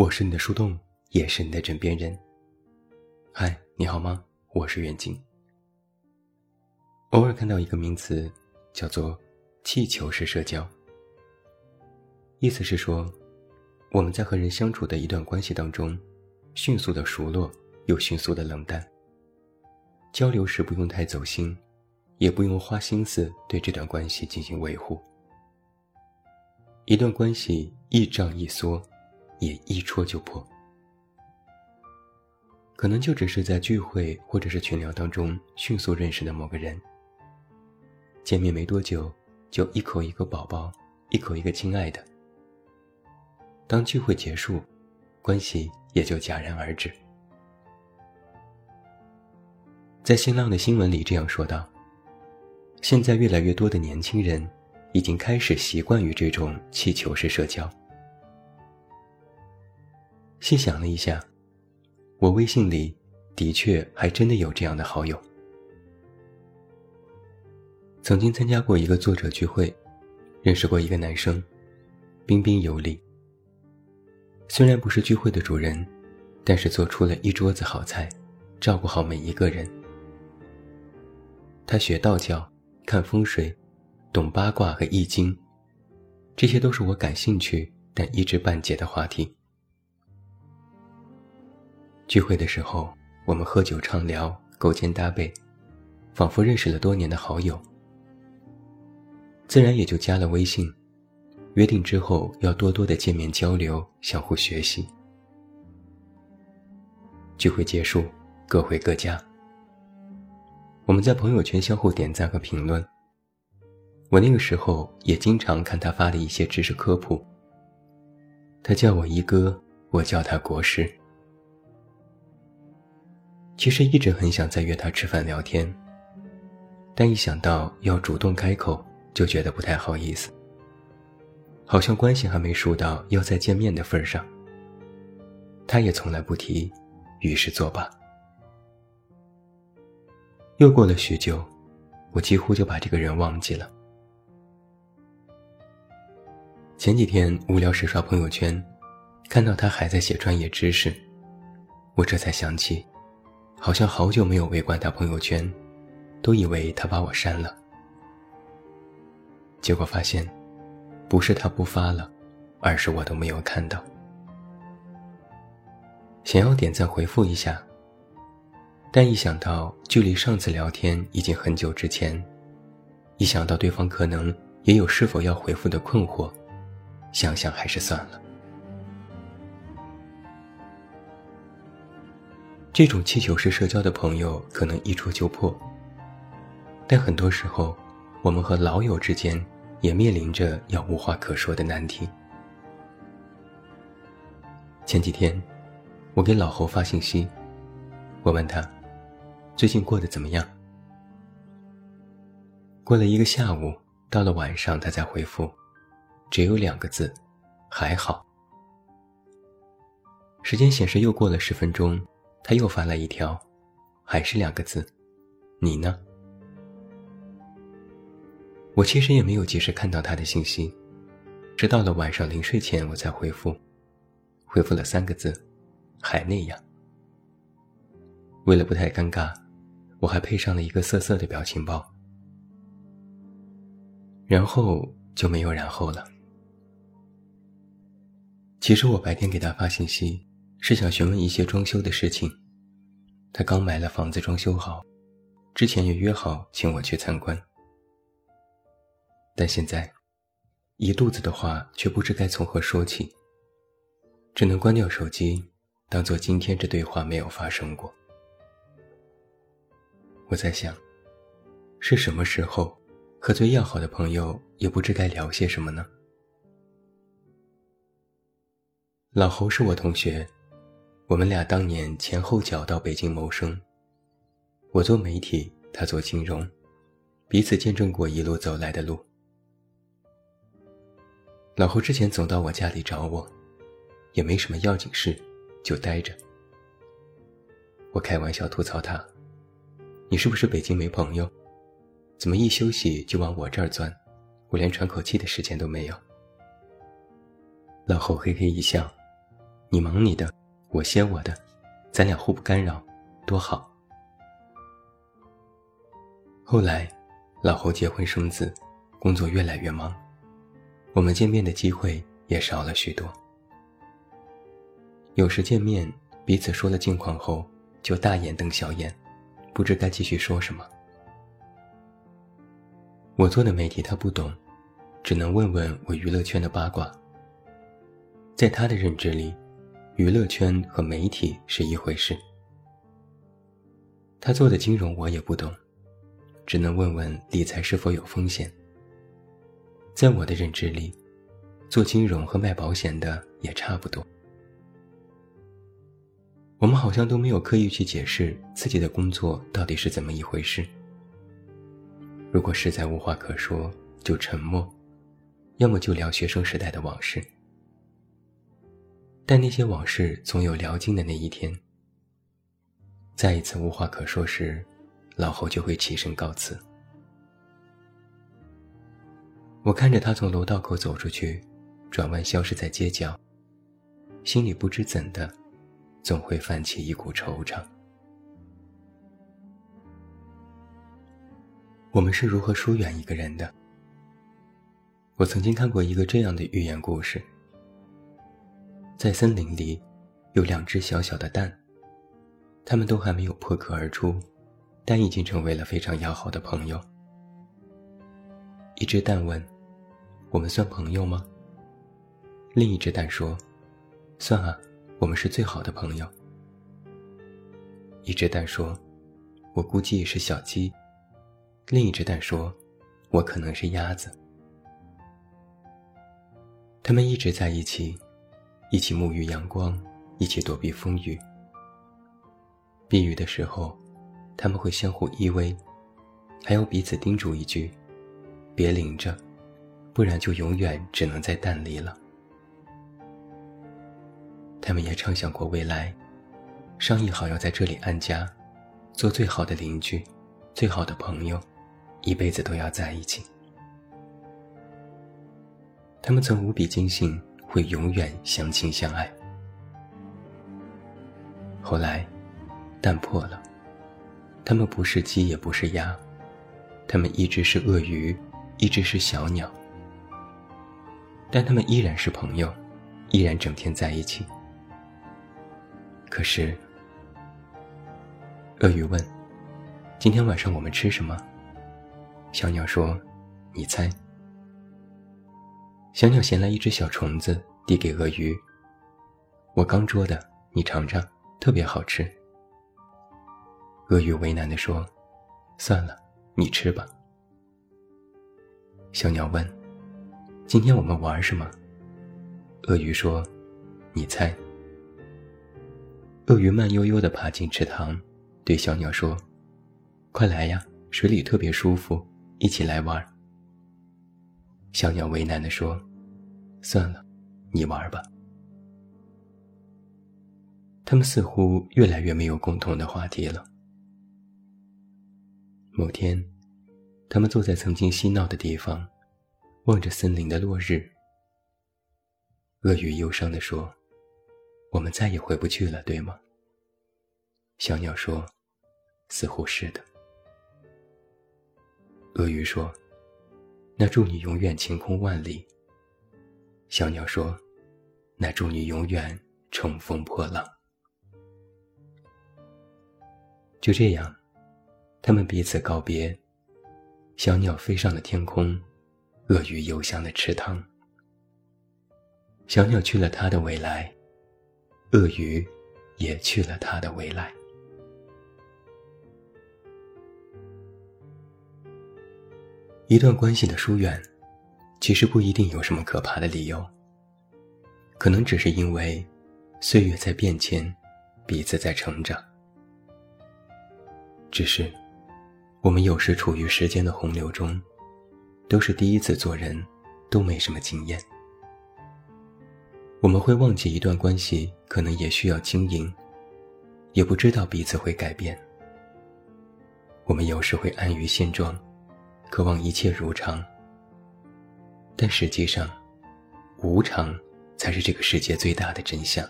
我是你的树洞，也是你的枕边人。嗨，你好吗？我是远近。偶尔看到一个名词，叫做“气球式社交”，意思是说，我们在和人相处的一段关系当中，迅速的熟络，又迅速的冷淡。交流时不用太走心，也不用花心思对这段关系进行维护。一段关系一张一缩。也一戳就破，可能就只是在聚会或者是群聊当中迅速认识的某个人，见面没多久就一口一个宝宝，一口一个亲爱的。当聚会结束，关系也就戛然而止。在新浪的新闻里这样说道：“现在越来越多的年轻人已经开始习惯于这种气球式社交。”细想了一下，我微信里的确还真的有这样的好友。曾经参加过一个作者聚会，认识过一个男生，彬彬有礼。虽然不是聚会的主人，但是做出了一桌子好菜，照顾好每一个人。他学道教，看风水，懂八卦和易经，这些都是我感兴趣但一知半解的话题。聚会的时候，我们喝酒畅聊，勾肩搭背，仿佛认识了多年的好友。自然也就加了微信，约定之后要多多的见面交流，相互学习。聚会结束，各回各家。我们在朋友圈相互点赞和评论。我那个时候也经常看他发的一些知识科普。他叫我一哥，我叫他国师。其实一直很想再约他吃饭聊天，但一想到要主动开口，就觉得不太好意思。好像关系还没熟到要再见面的份上。他也从来不提，于是作罢。又过了许久，我几乎就把这个人忘记了。前几天无聊时刷朋友圈，看到他还在写专业知识，我这才想起。好像好久没有围观他朋友圈，都以为他把我删了。结果发现，不是他不发了，而是我都没有看到。想要点赞回复一下，但一想到距离上次聊天已经很久之前，一想到对方可能也有是否要回复的困惑，想想还是算了。这种气球式社交的朋友可能一戳就破，但很多时候，我们和老友之间也面临着要无话可说的难题。前几天，我给老侯发信息，我问他最近过得怎么样。过了一个下午，到了晚上，他才回复，只有两个字：还好。时间显示又过了十分钟。他又发来一条，还是两个字：“你呢？”我其实也没有及时看到他的信息，直到了晚上临睡前我才回复，回复了三个字：“还那样。”为了不太尴尬，我还配上了一个涩涩的表情包。然后就没有然后了。其实我白天给他发信息。是想询问一些装修的事情。他刚买了房子，装修好，之前也约好请我去参观。但现在，一肚子的话却不知该从何说起，只能关掉手机，当做今天这对话没有发生过。我在想，是什么时候，和最要好的朋友也不知该聊些什么呢？老侯是我同学。我们俩当年前后脚到北京谋生，我做媒体，他做金融，彼此见证过一路走来的路。老侯之前总到我家里找我，也没什么要紧事，就待着。我开玩笑吐槽他：“你是不是北京没朋友？怎么一休息就往我这儿钻？我连喘口气的时间都没有。”老侯嘿嘿一笑。你忙你的，我歇我的，咱俩互不干扰，多好。后来，老侯结婚生子，工作越来越忙，我们见面的机会也少了许多。有时见面，彼此说了近况后，就大眼瞪小眼，不知该继续说什么。我做的媒体他不懂，只能问问我娱乐圈的八卦。在他的认知里，娱乐圈和媒体是一回事。他做的金融我也不懂，只能问问理财是否有风险。在我的认知里，做金融和卖保险的也差不多。我们好像都没有刻意去解释自己的工作到底是怎么一回事。如果实在无话可说，就沉默，要么就聊学生时代的往事。但那些往事总有聊尽的那一天。再一次无话可说时，老侯就会起身告辞。我看着他从楼道口走出去，转弯消失在街角，心里不知怎的，总会泛起一股惆怅。我们是如何疏远一个人的？我曾经看过一个这样的寓言故事：在森林里，有两只小小的蛋，它们都还没有破壳而出，但已经成为了非常要好的朋友。一只蛋问：“我们算朋友吗？”另一只蛋说：“算啊，我们是最好的朋友。”一只蛋说：“我估计是小鸡。”另一只蛋说：“我可能是鸭子。”他们一直在一起，一起沐浴阳光，一起躲避风雨。避雨的时候，他们会相互依偎，还要彼此叮嘱一句：“别淋着，不然就永远只能在蛋里了。”他们也畅想过未来，商议好要在这里安家，做最好的邻居，最好的朋友。一辈子都要在一起。他们曾无比坚信会永远相亲相爱。后来，蛋破了，他们不是鸡，也不是鸭，他们一直是鳄鱼，一直是小鸟。但他们依然是朋友，依然整天在一起。可是，鳄鱼问：“今天晚上我们吃什么？”小鸟说：“你猜。”小鸟衔来一只小虫子，递给鳄鱼：“我刚捉的，你尝尝，特别好吃。”鳄鱼为难地说：“算了，你吃吧。”小鸟问：“今天我们玩什么？”鳄鱼说：“你猜。”鳄鱼慢悠悠地爬进池塘，对小鸟说：“快来呀，水里特别舒服。”一起来玩。小鸟为难地说：“算了，你玩吧。”他们似乎越来越没有共同的话题了。某天，他们坐在曾经嬉闹的地方，望着森林的落日。鳄鱼忧伤地说：“我们再也回不去了，对吗？”小鸟说：“似乎是的。”鳄鱼说：“那祝你永远晴空万里。”小鸟说：“那祝你永远乘风破浪。”就这样，他们彼此告别。小鸟飞上了天空，鳄鱼游向了池塘。小鸟去了它的未来，鳄鱼也去了它的未来。一段关系的疏远，其实不一定有什么可怕的理由。可能只是因为，岁月在变迁，彼此在成长。只是，我们有时处于时间的洪流中，都是第一次做人，都没什么经验。我们会忘记一段关系可能也需要经营，也不知道彼此会改变。我们有时会安于现状。渴望一切如常。但实际上无常才是这个世界最大的真相。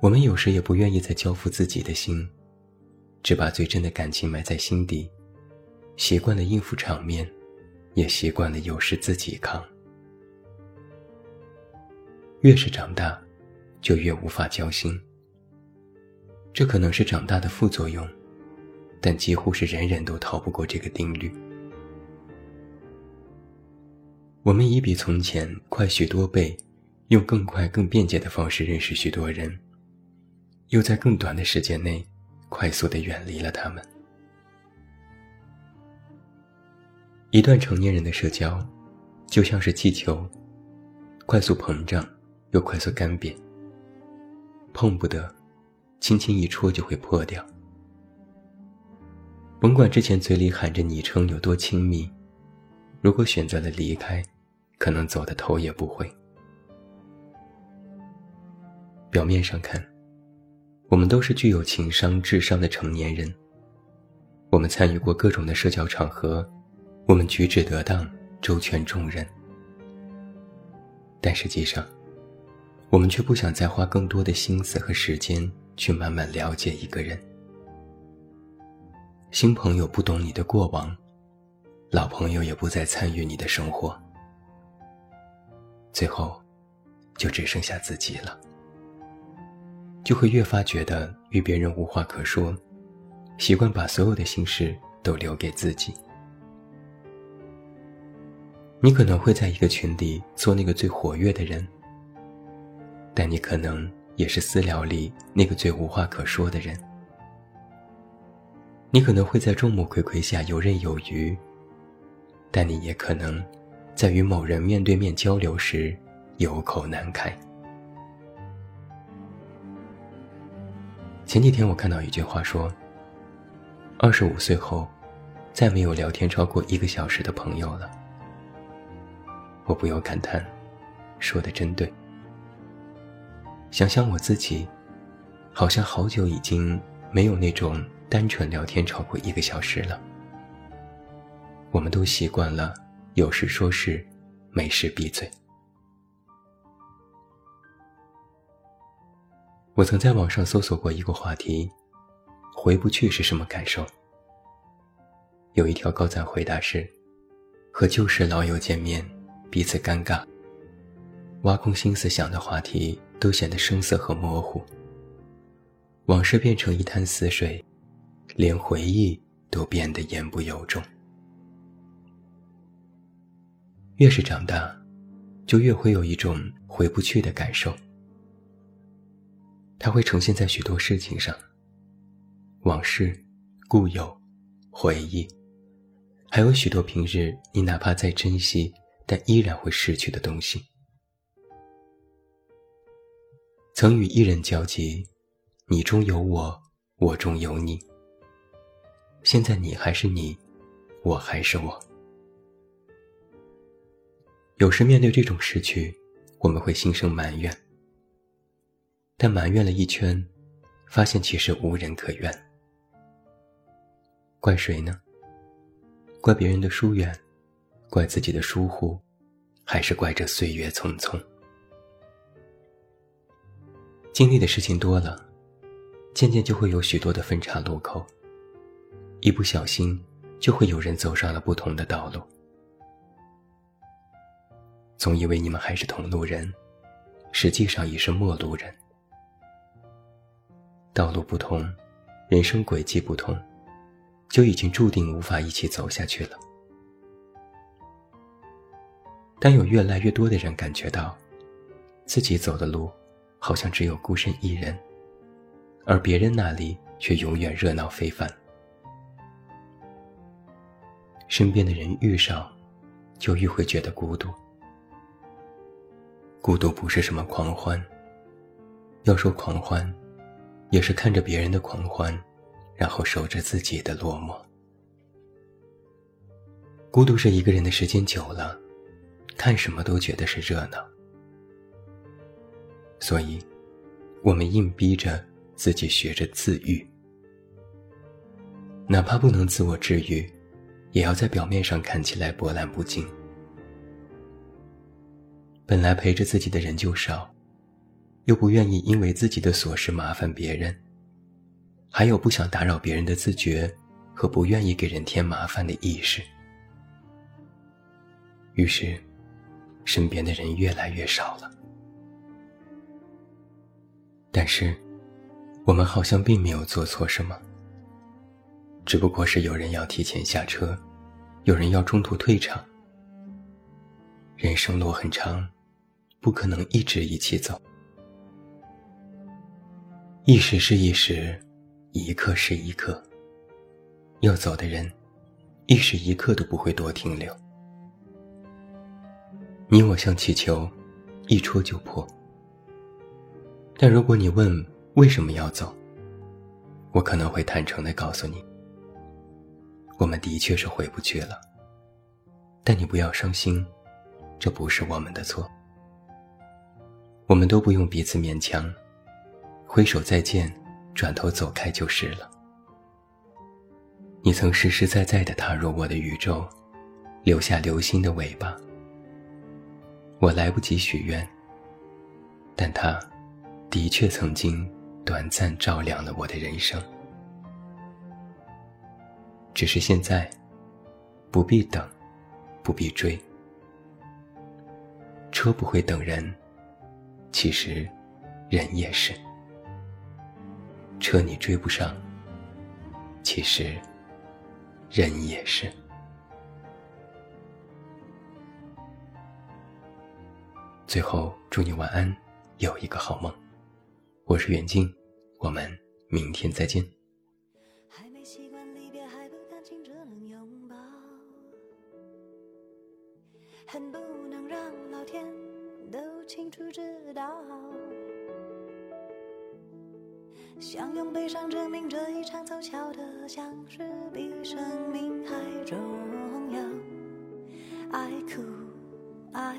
我们有时也不愿意再交付自己的心只把最真的感情埋在心底习惯了应付场面也习惯了有事自己扛。越是长大就越无法交心。这可能是长大的副作用但几乎是人人都逃不过这个定律。我们已比从前快许多倍，用更快、更便捷的方式认识许多人，又在更短的时间内快速地远离了他们。一段成年人的社交，就像是气球，快速膨胀。又快速干瘪，碰不得，轻轻一戳就会破掉。甭管之前嘴里喊着昵称有多亲密，如果选择了离开，可能走的头也不回。表面上看，我们都是具有情商、智商的成年人。我们参与过各种的社交场合，我们举止得当，周全众人。但实际上，我们却不想再花更多的心思和时间去慢慢了解一个人。新朋友不懂你的过往，老朋友也不再参与你的生活，最后，就只剩下自己了。就会越发觉得与别人无话可说，习惯把所有的心事都留给自己。你可能会在一个群里做那个最活跃的人。但你可能也是私聊里那个最无话可说的人。你可能会在众目睽睽下游刃有余，但你也可能在与某人面对面交流时有口难开。前几天我看到一句话说：“二十五岁后，再没有聊天超过一个小时的朋友了。”我不由感叹，说的真对。想想我自己，好像好久已经没有那种单纯聊天超过一个小时了。我们都习惯了有事说事，没事闭嘴。我曾在网上搜索过一个话题：“回不去是什么感受？”有一条高赞回答是：“和旧时老友见面，彼此尴尬，挖空心思想的话题。”都显得生涩和模糊，往事变成一滩死水，连回忆都变得言不由衷。越是长大，就越会有一种回不去的感受。它会呈现在许多事情上，往事、故友、回忆，还有许多平日你哪怕再珍惜，但依然会失去的东西。曾与一人交集，你中有我，我中有你。现在你还是你，我还是我。有时面对这种失去，我们会心生埋怨，但埋怨了一圈，发现其实无人可怨。怪谁呢？怪别人的疏远，怪自己的疏忽，还是怪这岁月匆匆？经历的事情多了，渐渐就会有许多的分岔路口。一不小心，就会有人走上了不同的道路。总以为你们还是同路人，实际上已是陌路人。道路不同，人生轨迹不同，就已经注定无法一起走下去了。但有越来越多的人感觉到，自己走的路。好像只有孤身一人，而别人那里却永远热闹非凡。身边的人遇上，就愈会觉得孤独。孤独不是什么狂欢，要说狂欢，也是看着别人的狂欢，然后守着自己的落寞。孤独是一个人的时间久了，看什么都觉得是热闹。所以，我们硬逼着自己学着自愈，哪怕不能自我治愈，也要在表面上看起来波澜不惊。本来陪着自己的人就少，又不愿意因为自己的琐事麻烦别人，还有不想打扰别人的自觉和不愿意给人添麻烦的意识。于是，身边的人越来越少了。但是，我们好像并没有做错什么，只不过是有人要提前下车，有人要中途退场。人生路很长，不可能一直一起走。一时是一时，一刻是一刻。要走的人，一时一刻都不会多停留。你我像气球，一戳就破。但如果你问为什么要走，我可能会坦诚的告诉你：我们的确是回不去了。但你不要伤心，这不是我们的错。我们都不用彼此勉强，挥手再见，转头走开就是了。你曾实实在在的踏入我的宇宙，留下流星的尾巴。我来不及许愿，但它。的确，曾经短暂照亮了我的人生。只是现在，不必等，不必追。车不会等人，其实，人也是。车你追不上，其实，人也是。最后，祝你晚安，有一个好梦。我是远近，我们明天再见。证明这一场凑巧的相识比生命还重要。爱哭，爱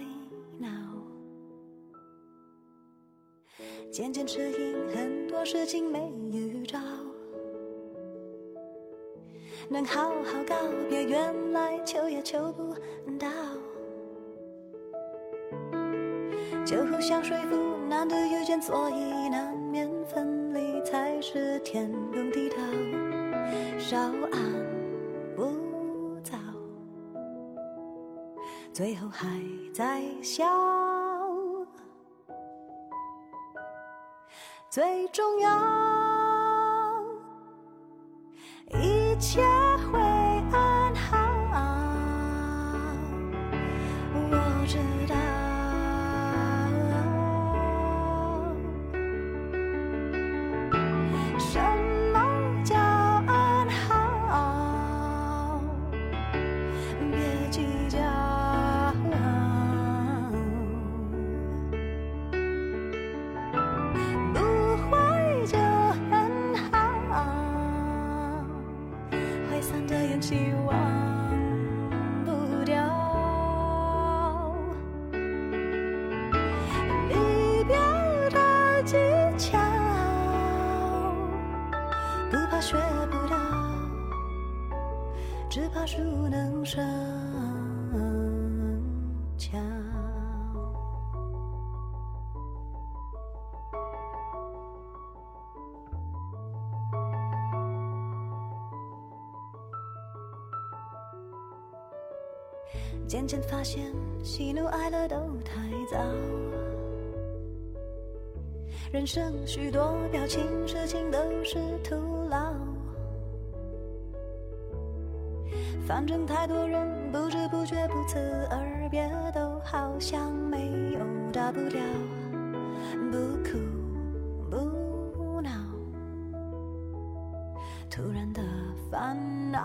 闹。渐渐适应，很多事情没预兆，能好好告别，原来求也求不到，就互相说服，难得遇见，所以难，天公地道，稍安不躁，最后还在笑。最重要，一切巧。渐渐发现，喜怒哀乐都太早。人生许多表情，事情都是徒劳。反正太多人不不觉不辞而别，都好像没有大不了。不哭不闹，突然的烦恼，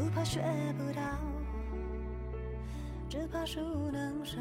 不怕学不到只怕熟能生